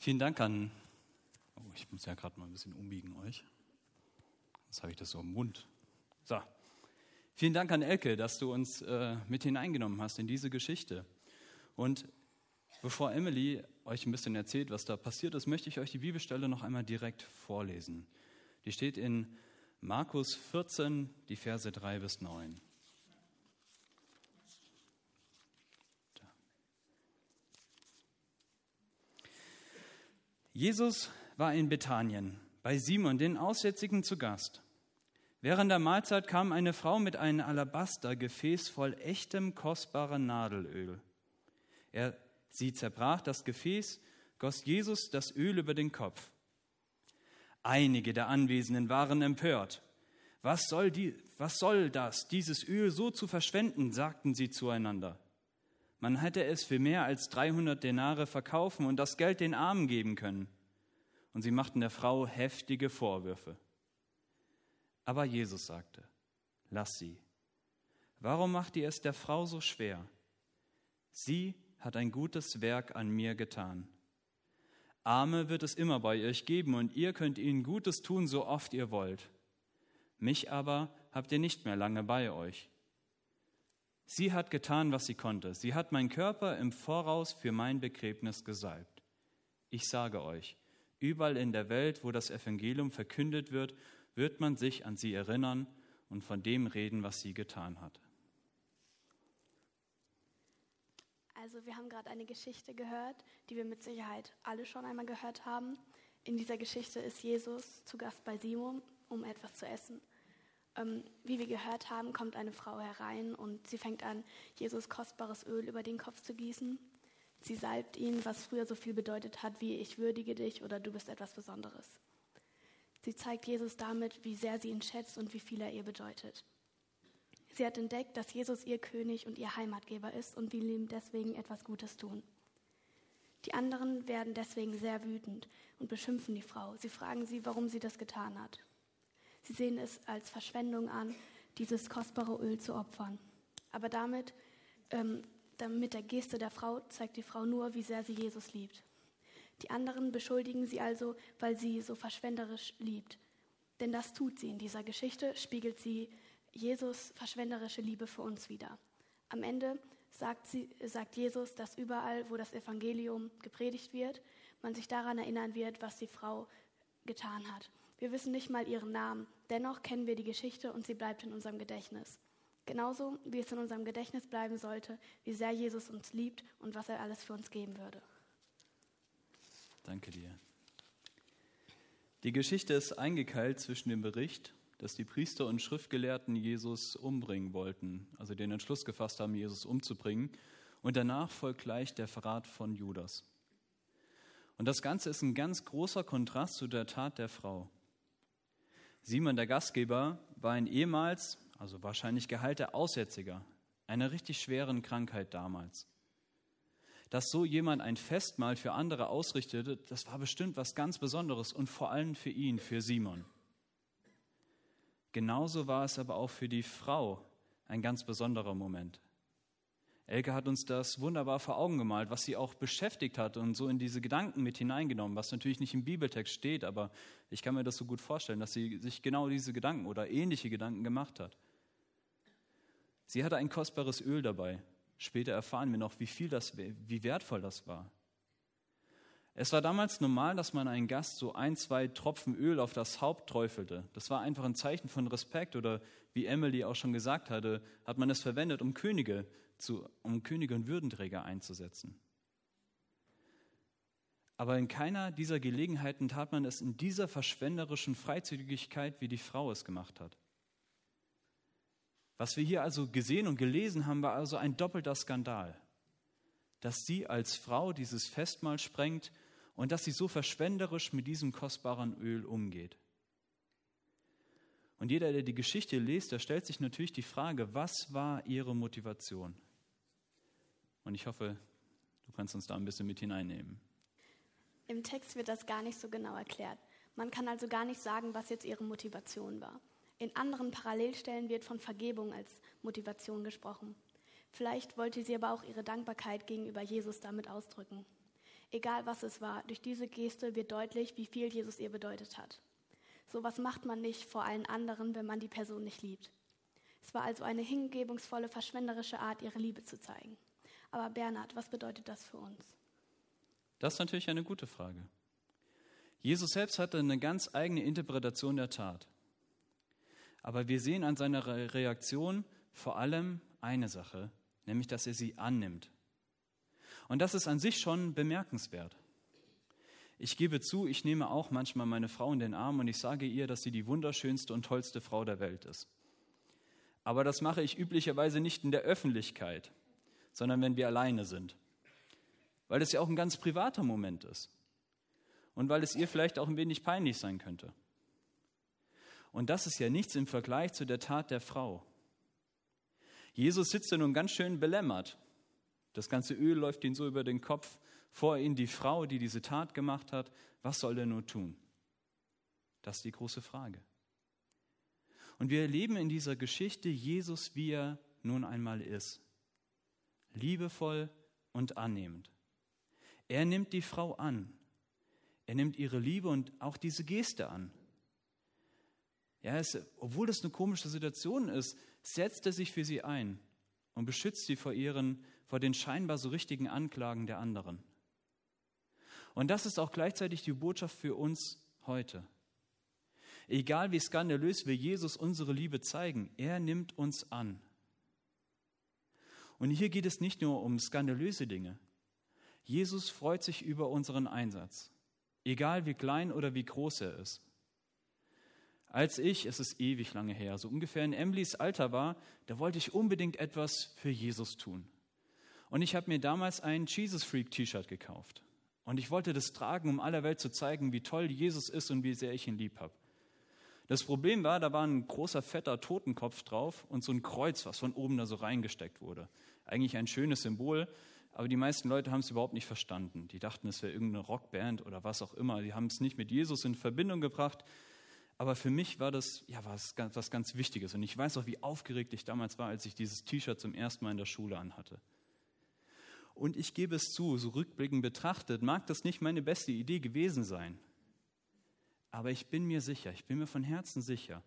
Vielen Dank an. Oh, ich muss ja gerade mal ein bisschen umbiegen euch. Jetzt habe ich das so im Mund. So. Vielen Dank an Elke, dass du uns äh, mit hineingenommen hast in diese Geschichte. Und bevor Emily euch ein bisschen erzählt, was da passiert ist, möchte ich euch die Bibelstelle noch einmal direkt vorlesen. Die steht in Markus 14, die Verse 3 bis 9. Jesus war in Bethanien bei Simon, den Aussätzigen, zu Gast. Während der Mahlzeit kam eine Frau mit einem Alabastergefäß voll echtem, kostbaren Nadelöl. Er, sie zerbrach das Gefäß, goss Jesus das Öl über den Kopf. Einige der Anwesenden waren empört. Was soll, die, was soll das, dieses Öl so zu verschwenden, sagten sie zueinander. Man hätte es für mehr als 300 Denare verkaufen und das Geld den Armen geben können. Und sie machten der Frau heftige Vorwürfe. Aber Jesus sagte, lass sie. Warum macht ihr es der Frau so schwer? Sie hat ein gutes Werk an mir getan. Arme wird es immer bei euch geben und ihr könnt ihnen Gutes tun, so oft ihr wollt. Mich aber habt ihr nicht mehr lange bei euch. Sie hat getan, was sie konnte. Sie hat meinen Körper im Voraus für mein Begräbnis gesalbt. Ich sage euch, überall in der Welt, wo das Evangelium verkündet wird, wird man sich an sie erinnern und von dem reden, was sie getan hat. Also wir haben gerade eine Geschichte gehört, die wir mit Sicherheit alle schon einmal gehört haben. In dieser Geschichte ist Jesus zu Gast bei Simon, um etwas zu essen. Ähm, wie wir gehört haben, kommt eine Frau herein und sie fängt an, Jesus kostbares Öl über den Kopf zu gießen. Sie salbt ihn, was früher so viel bedeutet hat wie ich würdige dich oder du bist etwas Besonderes. Sie zeigt Jesus damit, wie sehr sie ihn schätzt und wie viel er ihr bedeutet. Sie hat entdeckt, dass Jesus ihr König und ihr Heimatgeber ist und will ihm deswegen etwas Gutes tun. Die anderen werden deswegen sehr wütend und beschimpfen die Frau. Sie fragen sie, warum sie das getan hat. Sie sehen es als Verschwendung an, dieses kostbare Öl zu opfern. Aber damit, ähm, mit der Geste der Frau zeigt die Frau nur, wie sehr sie Jesus liebt. Die anderen beschuldigen sie also, weil sie so verschwenderisch liebt. Denn das tut sie in dieser Geschichte, spiegelt sie Jesus verschwenderische Liebe für uns wieder. Am Ende sagt, sie, sagt Jesus, dass überall, wo das Evangelium gepredigt wird, man sich daran erinnern wird, was die Frau getan hat. Wir wissen nicht mal ihren Namen, dennoch kennen wir die Geschichte und sie bleibt in unserem Gedächtnis. Genauso wie es in unserem Gedächtnis bleiben sollte, wie sehr Jesus uns liebt und was er alles für uns geben würde. Danke dir. Die Geschichte ist eingekeilt zwischen dem Bericht, dass die Priester und Schriftgelehrten Jesus umbringen wollten, also den Entschluss gefasst haben, Jesus umzubringen, und danach folgt gleich der Verrat von Judas. Und das Ganze ist ein ganz großer Kontrast zu der Tat der Frau. Simon, der Gastgeber, war ein ehemals, also wahrscheinlich geheilter Aussätziger, einer richtig schweren Krankheit damals. Dass so jemand ein Festmahl für andere ausrichtete, das war bestimmt was ganz Besonderes und vor allem für ihn, für Simon. Genauso war es aber auch für die Frau ein ganz besonderer Moment. Elke hat uns das wunderbar vor Augen gemalt, was sie auch beschäftigt hat und so in diese Gedanken mit hineingenommen, was natürlich nicht im Bibeltext steht, aber ich kann mir das so gut vorstellen, dass sie sich genau diese Gedanken oder ähnliche Gedanken gemacht hat. Sie hatte ein kostbares Öl dabei. Später erfahren wir noch, wie viel das, wie wertvoll das war. Es war damals normal, dass man einen Gast so ein, zwei Tropfen Öl auf das Haupt träufelte. Das war einfach ein Zeichen von Respekt oder wie Emily auch schon gesagt hatte, hat man es verwendet, um Könige zu, um Könige und Würdenträger einzusetzen. Aber in keiner dieser Gelegenheiten tat man es in dieser verschwenderischen Freizügigkeit, wie die Frau es gemacht hat. Was wir hier also gesehen und gelesen haben, war also ein doppelter Skandal. Dass sie als Frau dieses Festmahl sprengt und dass sie so verschwenderisch mit diesem kostbaren Öl umgeht. Und jeder, der die Geschichte liest, der stellt sich natürlich die Frage, was war ihre Motivation? Und ich hoffe, du kannst uns da ein bisschen mit hineinnehmen. Im Text wird das gar nicht so genau erklärt. Man kann also gar nicht sagen, was jetzt ihre Motivation war. In anderen Parallelstellen wird von Vergebung als Motivation gesprochen. Vielleicht wollte sie aber auch ihre Dankbarkeit gegenüber Jesus damit ausdrücken. Egal was es war, durch diese Geste wird deutlich, wie viel Jesus ihr bedeutet hat. So was macht man nicht vor allen anderen, wenn man die Person nicht liebt. Es war also eine hingebungsvolle, verschwenderische Art, ihre Liebe zu zeigen. Aber Bernhard, was bedeutet das für uns? Das ist natürlich eine gute Frage. Jesus selbst hatte eine ganz eigene Interpretation der Tat. Aber wir sehen an seiner Reaktion vor allem eine Sache, nämlich dass er sie annimmt. Und das ist an sich schon bemerkenswert. Ich gebe zu, ich nehme auch manchmal meine Frau in den Arm und ich sage ihr, dass sie die wunderschönste und tollste Frau der Welt ist. Aber das mache ich üblicherweise nicht in der Öffentlichkeit, sondern wenn wir alleine sind. Weil es ja auch ein ganz privater Moment ist. Und weil es ihr vielleicht auch ein wenig peinlich sein könnte. Und das ist ja nichts im Vergleich zu der Tat der Frau. Jesus sitzt ja nun ganz schön belämmert. Das ganze Öl läuft ihm so über den Kopf vor ihm die Frau, die diese Tat gemacht hat. Was soll er nur tun? Das ist die große Frage. Und wir erleben in dieser Geschichte Jesus, wie er nun einmal ist. Liebevoll und annehmend. Er nimmt die Frau an. Er nimmt ihre Liebe und auch diese Geste an. Ja, es, obwohl das eine komische Situation ist, setzt er sich für sie ein und beschützt sie vor ihren, vor den scheinbar so richtigen Anklagen der anderen. Und das ist auch gleichzeitig die Botschaft für uns heute. Egal wie skandalös wir Jesus unsere Liebe zeigen, er nimmt uns an. Und hier geht es nicht nur um skandalöse Dinge. Jesus freut sich über unseren Einsatz, egal wie klein oder wie groß er ist. Als ich, es ist ewig lange her, so ungefähr in Emilys Alter war, da wollte ich unbedingt etwas für Jesus tun. Und ich habe mir damals ein Jesus Freak T-Shirt gekauft. Und ich wollte das tragen, um aller Welt zu zeigen, wie toll Jesus ist und wie sehr ich ihn lieb habe. Das Problem war, da war ein großer, fetter Totenkopf drauf und so ein Kreuz, was von oben da so reingesteckt wurde. Eigentlich ein schönes Symbol, aber die meisten Leute haben es überhaupt nicht verstanden. Die dachten, es wäre irgendeine Rockband oder was auch immer. Die haben es nicht mit Jesus in Verbindung gebracht. Aber für mich war das ja was, was ganz Wichtiges. Und ich weiß auch, wie aufgeregt ich damals war, als ich dieses T-Shirt zum ersten Mal in der Schule anhatte. Und ich gebe es zu, so rückblickend betrachtet, mag das nicht meine beste Idee gewesen sein. Aber ich bin mir sicher, ich bin mir von Herzen sicher,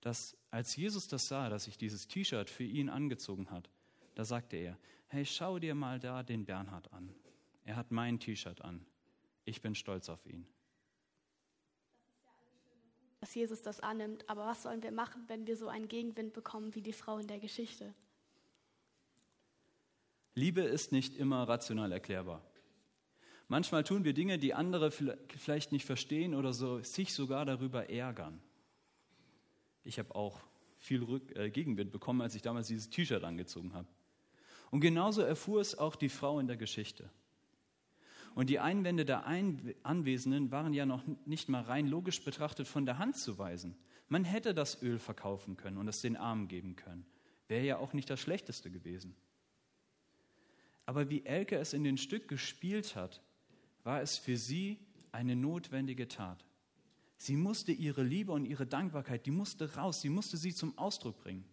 dass als Jesus das sah, dass ich dieses T-Shirt für ihn angezogen hat, da sagte er, hey, schau dir mal da den Bernhard an. Er hat mein T-Shirt an. Ich bin stolz auf ihn. Dass Jesus das annimmt, aber was sollen wir machen, wenn wir so einen Gegenwind bekommen wie die Frau in der Geschichte? Liebe ist nicht immer rational erklärbar. Manchmal tun wir Dinge, die andere vielleicht nicht verstehen oder so, sich sogar darüber ärgern. Ich habe auch viel Rück äh, Gegenwind bekommen, als ich damals dieses T-Shirt angezogen habe. Und genauso erfuhr es auch die Frau in der Geschichte. Und die Einwände der Ein Anwesenden waren ja noch nicht mal rein logisch betrachtet von der Hand zu weisen. Man hätte das Öl verkaufen können und es den Armen geben können. Wäre ja auch nicht das Schlechteste gewesen. Aber wie Elke es in den Stück gespielt hat, war es für sie eine notwendige Tat. Sie musste ihre Liebe und ihre Dankbarkeit, die musste raus, sie musste sie zum Ausdruck bringen.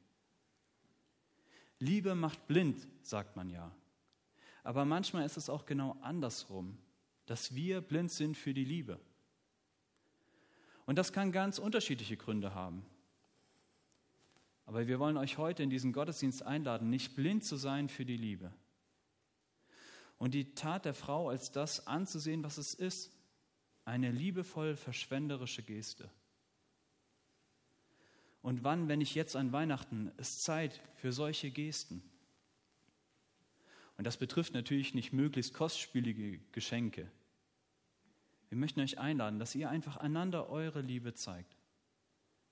Liebe macht blind, sagt man ja. Aber manchmal ist es auch genau andersrum, dass wir blind sind für die Liebe. Und das kann ganz unterschiedliche Gründe haben. Aber wir wollen euch heute in diesen Gottesdienst einladen, nicht blind zu sein für die Liebe, und die Tat der Frau als das anzusehen, was es ist, eine liebevoll verschwenderische Geste. Und wann, wenn nicht jetzt an Weihnachten, ist Zeit für solche Gesten? Und das betrifft natürlich nicht möglichst kostspielige Geschenke. Wir möchten euch einladen, dass ihr einfach einander eure Liebe zeigt.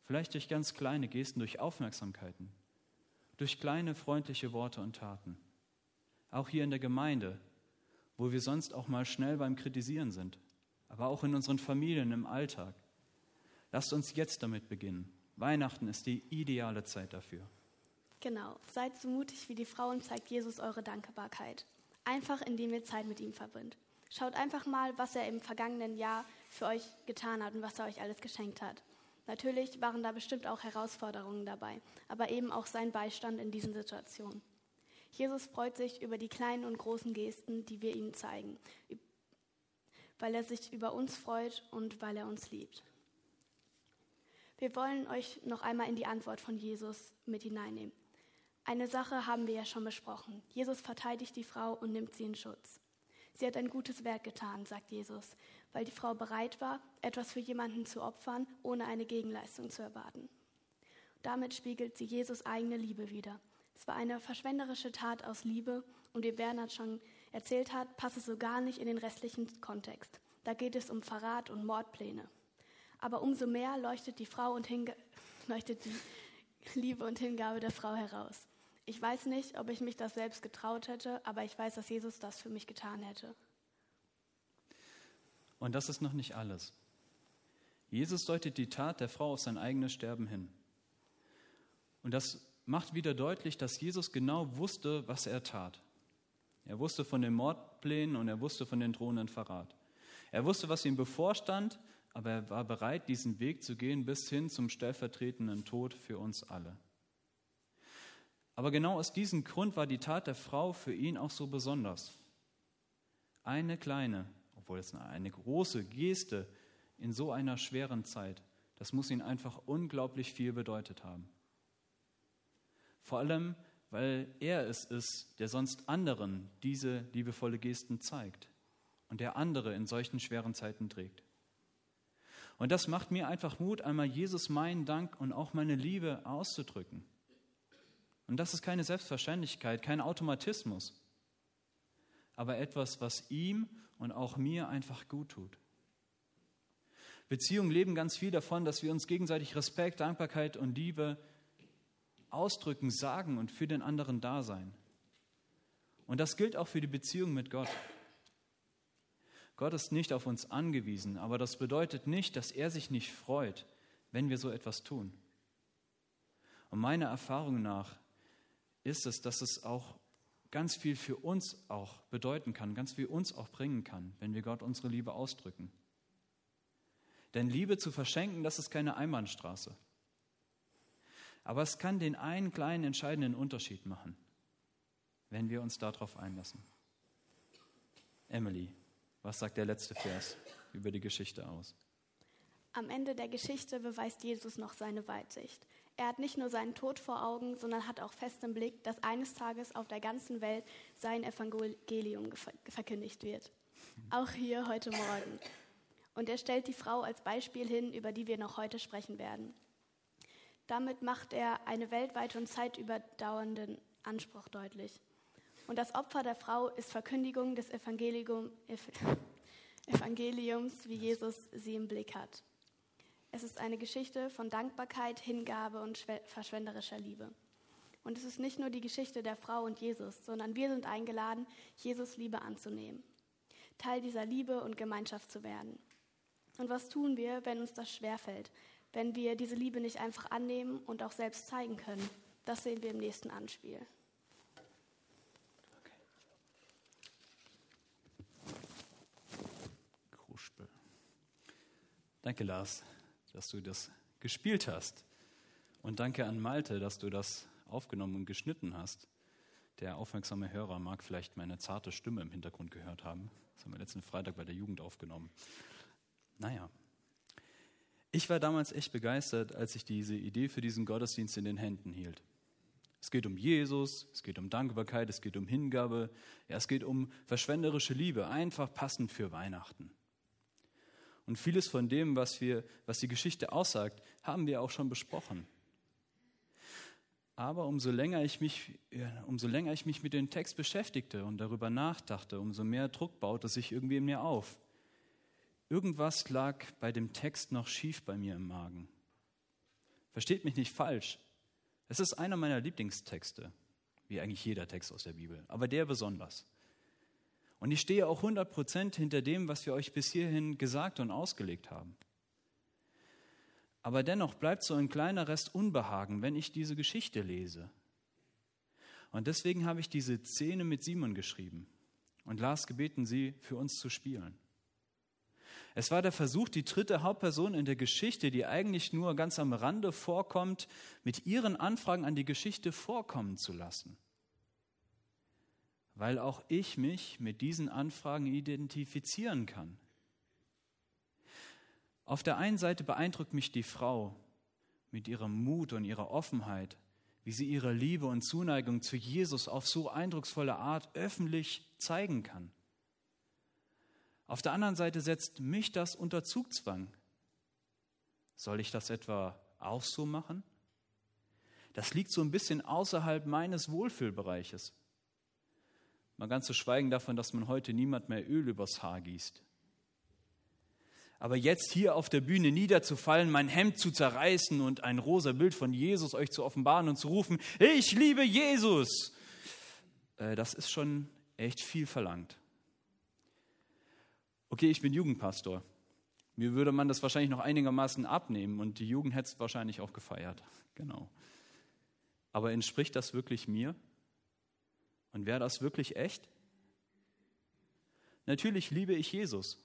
Vielleicht durch ganz kleine Gesten, durch Aufmerksamkeiten, durch kleine freundliche Worte und Taten. Auch hier in der Gemeinde wo wir sonst auch mal schnell beim Kritisieren sind, aber auch in unseren Familien im Alltag. Lasst uns jetzt damit beginnen. Weihnachten ist die ideale Zeit dafür. Genau, seid so mutig wie die Frauen, zeigt Jesus eure Dankbarkeit. Einfach indem ihr Zeit mit ihm verbindet. Schaut einfach mal, was er im vergangenen Jahr für euch getan hat und was er euch alles geschenkt hat. Natürlich waren da bestimmt auch Herausforderungen dabei, aber eben auch sein Beistand in diesen Situationen. Jesus freut sich über die kleinen und großen Gesten, die wir ihm zeigen. weil er sich über uns freut und weil er uns liebt. Wir wollen euch noch einmal in die Antwort von Jesus mit hineinnehmen. Eine Sache haben wir ja schon besprochen. Jesus verteidigt die Frau und nimmt sie in Schutz. Sie hat ein gutes Werk getan, sagt Jesus, weil die Frau bereit war, etwas für jemanden zu opfern, ohne eine Gegenleistung zu erwarten. Damit spiegelt sie Jesus eigene Liebe wider. Es war eine verschwenderische Tat aus Liebe und wie Bernhard schon erzählt hat, passt es so gar nicht in den restlichen Kontext. Da geht es um Verrat und Mordpläne. Aber umso mehr leuchtet die leuchtet die Liebe und Hingabe der Frau heraus. Ich weiß nicht, ob ich mich das selbst getraut hätte, aber ich weiß, dass Jesus das für mich getan hätte. Und das ist noch nicht alles. Jesus deutet die Tat der Frau auf sein eigenes Sterben hin. Und das macht wieder deutlich, dass Jesus genau wusste, was er tat. Er wusste von den Mordplänen und er wusste von den drohenden Verrat. Er wusste, was ihm bevorstand, aber er war bereit, diesen Weg zu gehen bis hin zum stellvertretenden Tod für uns alle. Aber genau aus diesem Grund war die Tat der Frau für ihn auch so besonders. Eine kleine, obwohl es eine große Geste in so einer schweren Zeit, das muss ihn einfach unglaublich viel bedeutet haben. Vor allem, weil er es ist, der sonst anderen diese liebevolle Gesten zeigt und der andere in solchen schweren Zeiten trägt. Und das macht mir einfach Mut, einmal Jesus meinen Dank und auch meine Liebe auszudrücken. Und das ist keine Selbstverständlichkeit, kein Automatismus, aber etwas, was ihm und auch mir einfach gut tut. Beziehungen leben ganz viel davon, dass wir uns gegenseitig Respekt, Dankbarkeit und Liebe ausdrücken, sagen und für den anderen da sein. Und das gilt auch für die Beziehung mit Gott. Gott ist nicht auf uns angewiesen, aber das bedeutet nicht, dass er sich nicht freut, wenn wir so etwas tun. Und meiner Erfahrung nach ist es, dass es auch ganz viel für uns auch bedeuten kann, ganz viel uns auch bringen kann, wenn wir Gott unsere Liebe ausdrücken. Denn Liebe zu verschenken, das ist keine Einbahnstraße. Aber es kann den einen kleinen entscheidenden Unterschied machen, wenn wir uns darauf einlassen. Emily, was sagt der letzte Vers über die Geschichte aus? Am Ende der Geschichte beweist Jesus noch seine Weitsicht. Er hat nicht nur seinen Tod vor Augen, sondern hat auch fest im Blick, dass eines Tages auf der ganzen Welt sein Evangelium verkündigt wird. Auch hier heute Morgen. Und er stellt die Frau als Beispiel hin, über die wir noch heute sprechen werden. Damit macht er einen weltweit und zeitüberdauernden Anspruch deutlich. Und das Opfer der Frau ist Verkündigung des Evangelium, Evangeliums, wie Jesus sie im Blick hat. Es ist eine Geschichte von Dankbarkeit, Hingabe und verschwenderischer Liebe. Und es ist nicht nur die Geschichte der Frau und Jesus, sondern wir sind eingeladen, Jesus Liebe anzunehmen, Teil dieser Liebe und Gemeinschaft zu werden. Und was tun wir, wenn uns das schwerfällt, wenn wir diese Liebe nicht einfach annehmen und auch selbst zeigen können. Das sehen wir im nächsten Anspiel. Kruspel. Danke, Lars, dass du das gespielt hast. Und danke an Malte, dass du das aufgenommen und geschnitten hast. Der aufmerksame Hörer mag vielleicht meine zarte Stimme im Hintergrund gehört haben. Das haben wir letzten Freitag bei der Jugend aufgenommen. Naja, ich war damals echt begeistert, als ich diese Idee für diesen Gottesdienst in den Händen hielt. Es geht um Jesus, es geht um Dankbarkeit, es geht um Hingabe, ja, es geht um verschwenderische Liebe, einfach passend für Weihnachten. Und vieles von dem, was, wir, was die Geschichte aussagt, haben wir auch schon besprochen. Aber umso länger, ich mich, umso länger ich mich mit dem Text beschäftigte und darüber nachdachte, umso mehr Druck baute sich irgendwie in mir auf. Irgendwas lag bei dem Text noch schief bei mir im Magen. Versteht mich nicht falsch. Es ist einer meiner Lieblingstexte, wie eigentlich jeder Text aus der Bibel, aber der besonders. Und ich stehe auch 100% hinter dem, was wir euch bis hierhin gesagt und ausgelegt haben. Aber dennoch bleibt so ein kleiner Rest Unbehagen, wenn ich diese Geschichte lese. Und deswegen habe ich diese Szene mit Simon geschrieben und Lars gebeten, sie für uns zu spielen. Es war der Versuch, die dritte Hauptperson in der Geschichte, die eigentlich nur ganz am Rande vorkommt, mit ihren Anfragen an die Geschichte vorkommen zu lassen. Weil auch ich mich mit diesen Anfragen identifizieren kann. Auf der einen Seite beeindruckt mich die Frau mit ihrem Mut und ihrer Offenheit, wie sie ihre Liebe und Zuneigung zu Jesus auf so eindrucksvolle Art öffentlich zeigen kann. Auf der anderen Seite setzt mich das unter Zugzwang. Soll ich das etwa auch so machen? Das liegt so ein bisschen außerhalb meines Wohlfühlbereiches. Mal ganz zu schweigen davon, dass man heute niemand mehr Öl übers Haar gießt. Aber jetzt hier auf der Bühne niederzufallen, mein Hemd zu zerreißen und ein rosa Bild von Jesus euch zu offenbaren und zu rufen, ich liebe Jesus, äh, das ist schon echt viel verlangt. Okay, ich bin Jugendpastor. Mir würde man das wahrscheinlich noch einigermaßen abnehmen und die Jugend hätte es wahrscheinlich auch gefeiert. Genau. Aber entspricht das wirklich mir? Und wäre das wirklich echt? Natürlich liebe ich Jesus.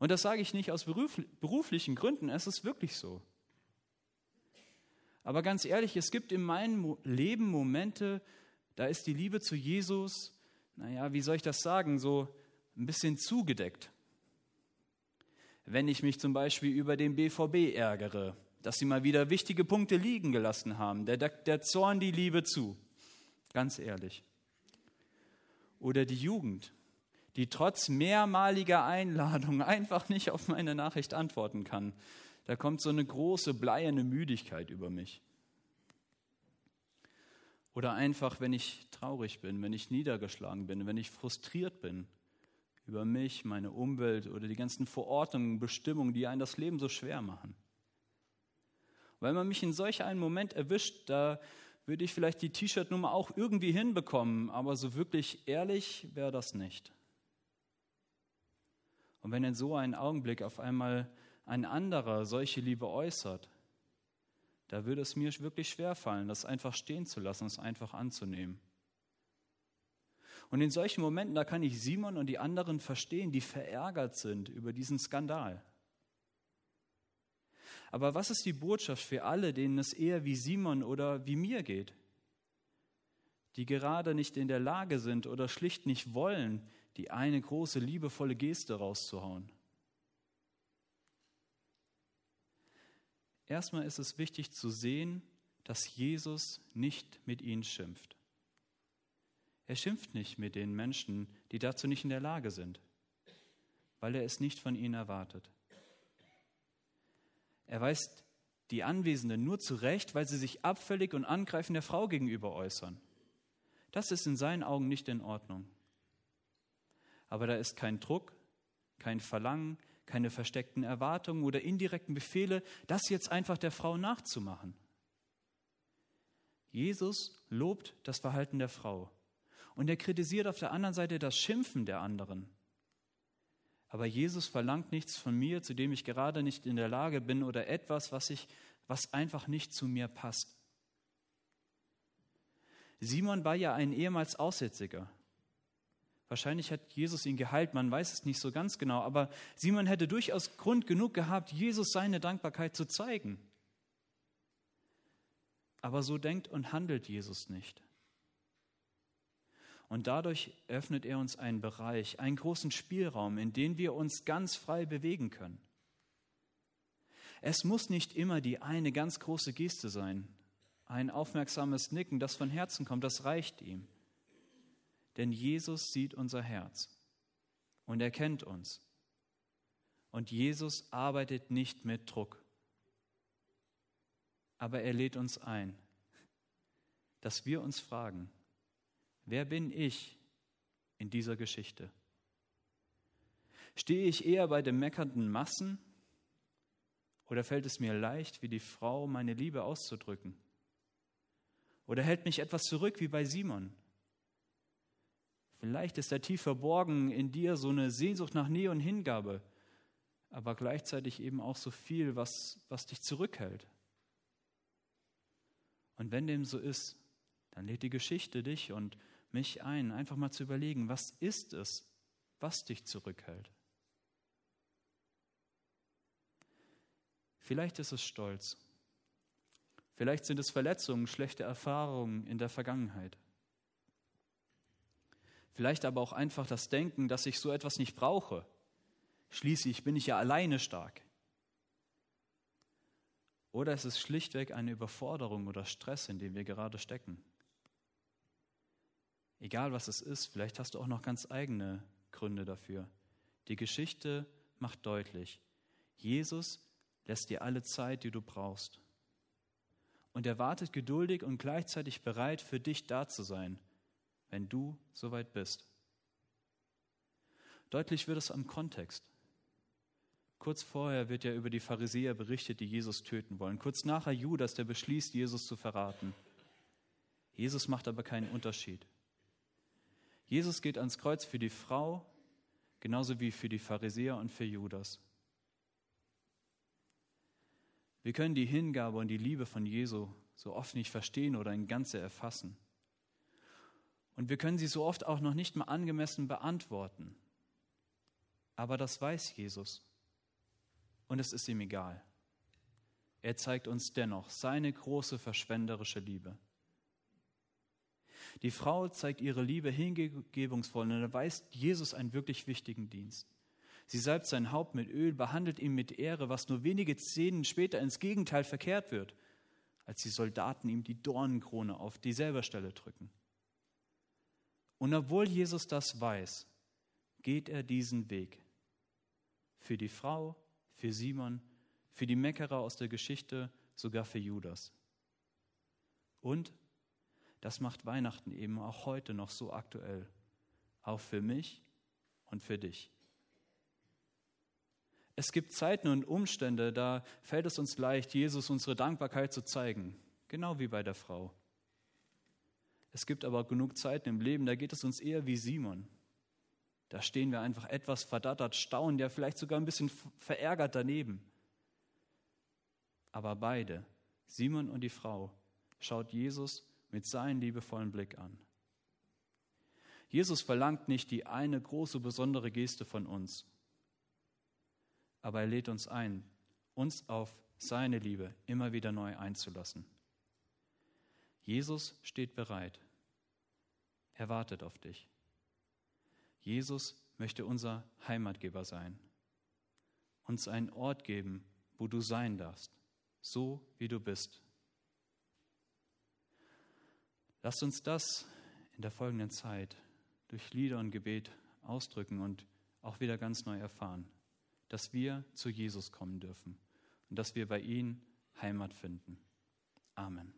Und das sage ich nicht aus beruflichen Gründen, es ist wirklich so. Aber ganz ehrlich, es gibt in meinem Leben Momente, da ist die Liebe zu Jesus, naja, wie soll ich das sagen, so ein bisschen zugedeckt. Wenn ich mich zum Beispiel über den BVB ärgere, dass sie mal wieder wichtige Punkte liegen gelassen haben, der, der Zorn die Liebe zu, ganz ehrlich. Oder die Jugend, die trotz mehrmaliger Einladung einfach nicht auf meine Nachricht antworten kann. Da kommt so eine große bleierne Müdigkeit über mich. Oder einfach, wenn ich traurig bin, wenn ich niedergeschlagen bin, wenn ich frustriert bin über mich, meine Umwelt oder die ganzen Verordnungen, Bestimmungen, die einen das Leben so schwer machen. Weil man mich in solch einem Moment erwischt, da würde ich vielleicht die T-Shirt-Nummer auch irgendwie hinbekommen, aber so wirklich ehrlich wäre das nicht. Und wenn in so einem Augenblick auf einmal ein anderer solche Liebe äußert, da würde es mir wirklich schwer fallen, das einfach stehen zu lassen, es einfach anzunehmen. Und in solchen Momenten, da kann ich Simon und die anderen verstehen, die verärgert sind über diesen Skandal. Aber was ist die Botschaft für alle, denen es eher wie Simon oder wie mir geht? Die gerade nicht in der Lage sind oder schlicht nicht wollen, die eine große liebevolle Geste rauszuhauen. Erstmal ist es wichtig zu sehen, dass Jesus nicht mit ihnen schimpft. Er schimpft nicht mit den Menschen, die dazu nicht in der Lage sind, weil er es nicht von ihnen erwartet. Er weist die Anwesenden nur zurecht, weil sie sich abfällig und angreifend der Frau gegenüber äußern. Das ist in seinen Augen nicht in Ordnung aber da ist kein Druck, kein Verlangen, keine versteckten Erwartungen oder indirekten Befehle, das jetzt einfach der Frau nachzumachen. Jesus lobt das Verhalten der Frau und er kritisiert auf der anderen Seite das Schimpfen der anderen. Aber Jesus verlangt nichts von mir, zu dem ich gerade nicht in der Lage bin oder etwas, was, ich, was einfach nicht zu mir passt. Simon war ja ein ehemals Aussätziger. Wahrscheinlich hat Jesus ihn geheilt, man weiß es nicht so ganz genau, aber Simon hätte durchaus Grund genug gehabt, Jesus seine Dankbarkeit zu zeigen. Aber so denkt und handelt Jesus nicht. Und dadurch öffnet er uns einen Bereich, einen großen Spielraum, in den wir uns ganz frei bewegen können. Es muss nicht immer die eine ganz große Geste sein, ein aufmerksames Nicken, das von Herzen kommt, das reicht ihm denn Jesus sieht unser Herz und er kennt uns. Und Jesus arbeitet nicht mit Druck, aber er lädt uns ein, dass wir uns fragen, wer bin ich in dieser Geschichte? Stehe ich eher bei den meckernden Massen oder fällt es mir leicht, wie die Frau meine Liebe auszudrücken? Oder hält mich etwas zurück wie bei Simon, Vielleicht ist da tief verborgen in dir so eine Sehnsucht nach Nähe und Hingabe, aber gleichzeitig eben auch so viel, was, was dich zurückhält. Und wenn dem so ist, dann lädt die Geschichte dich und mich ein, einfach mal zu überlegen, was ist es, was dich zurückhält? Vielleicht ist es Stolz. Vielleicht sind es Verletzungen, schlechte Erfahrungen in der Vergangenheit. Vielleicht aber auch einfach das Denken, dass ich so etwas nicht brauche. Schließlich bin ich ja alleine stark. Oder es ist schlichtweg eine Überforderung oder Stress, in dem wir gerade stecken. Egal was es ist, vielleicht hast du auch noch ganz eigene Gründe dafür. Die Geschichte macht deutlich, Jesus lässt dir alle Zeit, die du brauchst. Und er wartet geduldig und gleichzeitig bereit, für dich da zu sein, wenn du soweit bist. Deutlich wird es am Kontext. Kurz vorher wird ja über die Pharisäer berichtet, die Jesus töten wollen. Kurz nachher Judas, der beschließt, Jesus zu verraten. Jesus macht aber keinen Unterschied. Jesus geht ans Kreuz für die Frau, genauso wie für die Pharisäer und für Judas. Wir können die Hingabe und die Liebe von Jesu so oft nicht verstehen oder in Ganze erfassen. Und wir können sie so oft auch noch nicht mal angemessen beantworten. Aber das weiß Jesus. Und es ist ihm egal. Er zeigt uns dennoch seine große verschwenderische Liebe. Die Frau zeigt ihre Liebe hingebungsvoll und erweist Jesus einen wirklich wichtigen Dienst. Sie salbt sein Haupt mit Öl, behandelt ihn mit Ehre, was nur wenige Szenen später ins Gegenteil verkehrt wird, als die Soldaten ihm die Dornenkrone auf dieselbe Stelle drücken. Und obwohl Jesus das weiß, geht er diesen Weg. Für die Frau, für Simon, für die Meckerer aus der Geschichte, sogar für Judas. Und das macht Weihnachten eben auch heute noch so aktuell. Auch für mich und für dich. Es gibt Zeiten und Umstände, da fällt es uns leicht, Jesus unsere Dankbarkeit zu zeigen, genau wie bei der Frau. Es gibt aber genug Zeiten im Leben, da geht es uns eher wie Simon. Da stehen wir einfach etwas verdattert, staunen, ja vielleicht sogar ein bisschen verärgert daneben. Aber beide, Simon und die Frau, schaut Jesus mit seinem liebevollen Blick an. Jesus verlangt nicht die eine große besondere Geste von uns, aber er lädt uns ein, uns auf seine Liebe immer wieder neu einzulassen. Jesus steht bereit. Er wartet auf dich. Jesus möchte unser Heimatgeber sein, uns einen Ort geben, wo du sein darfst, so wie du bist. Lasst uns das in der folgenden Zeit durch Lieder und Gebet ausdrücken und auch wieder ganz neu erfahren, dass wir zu Jesus kommen dürfen und dass wir bei ihm Heimat finden. Amen.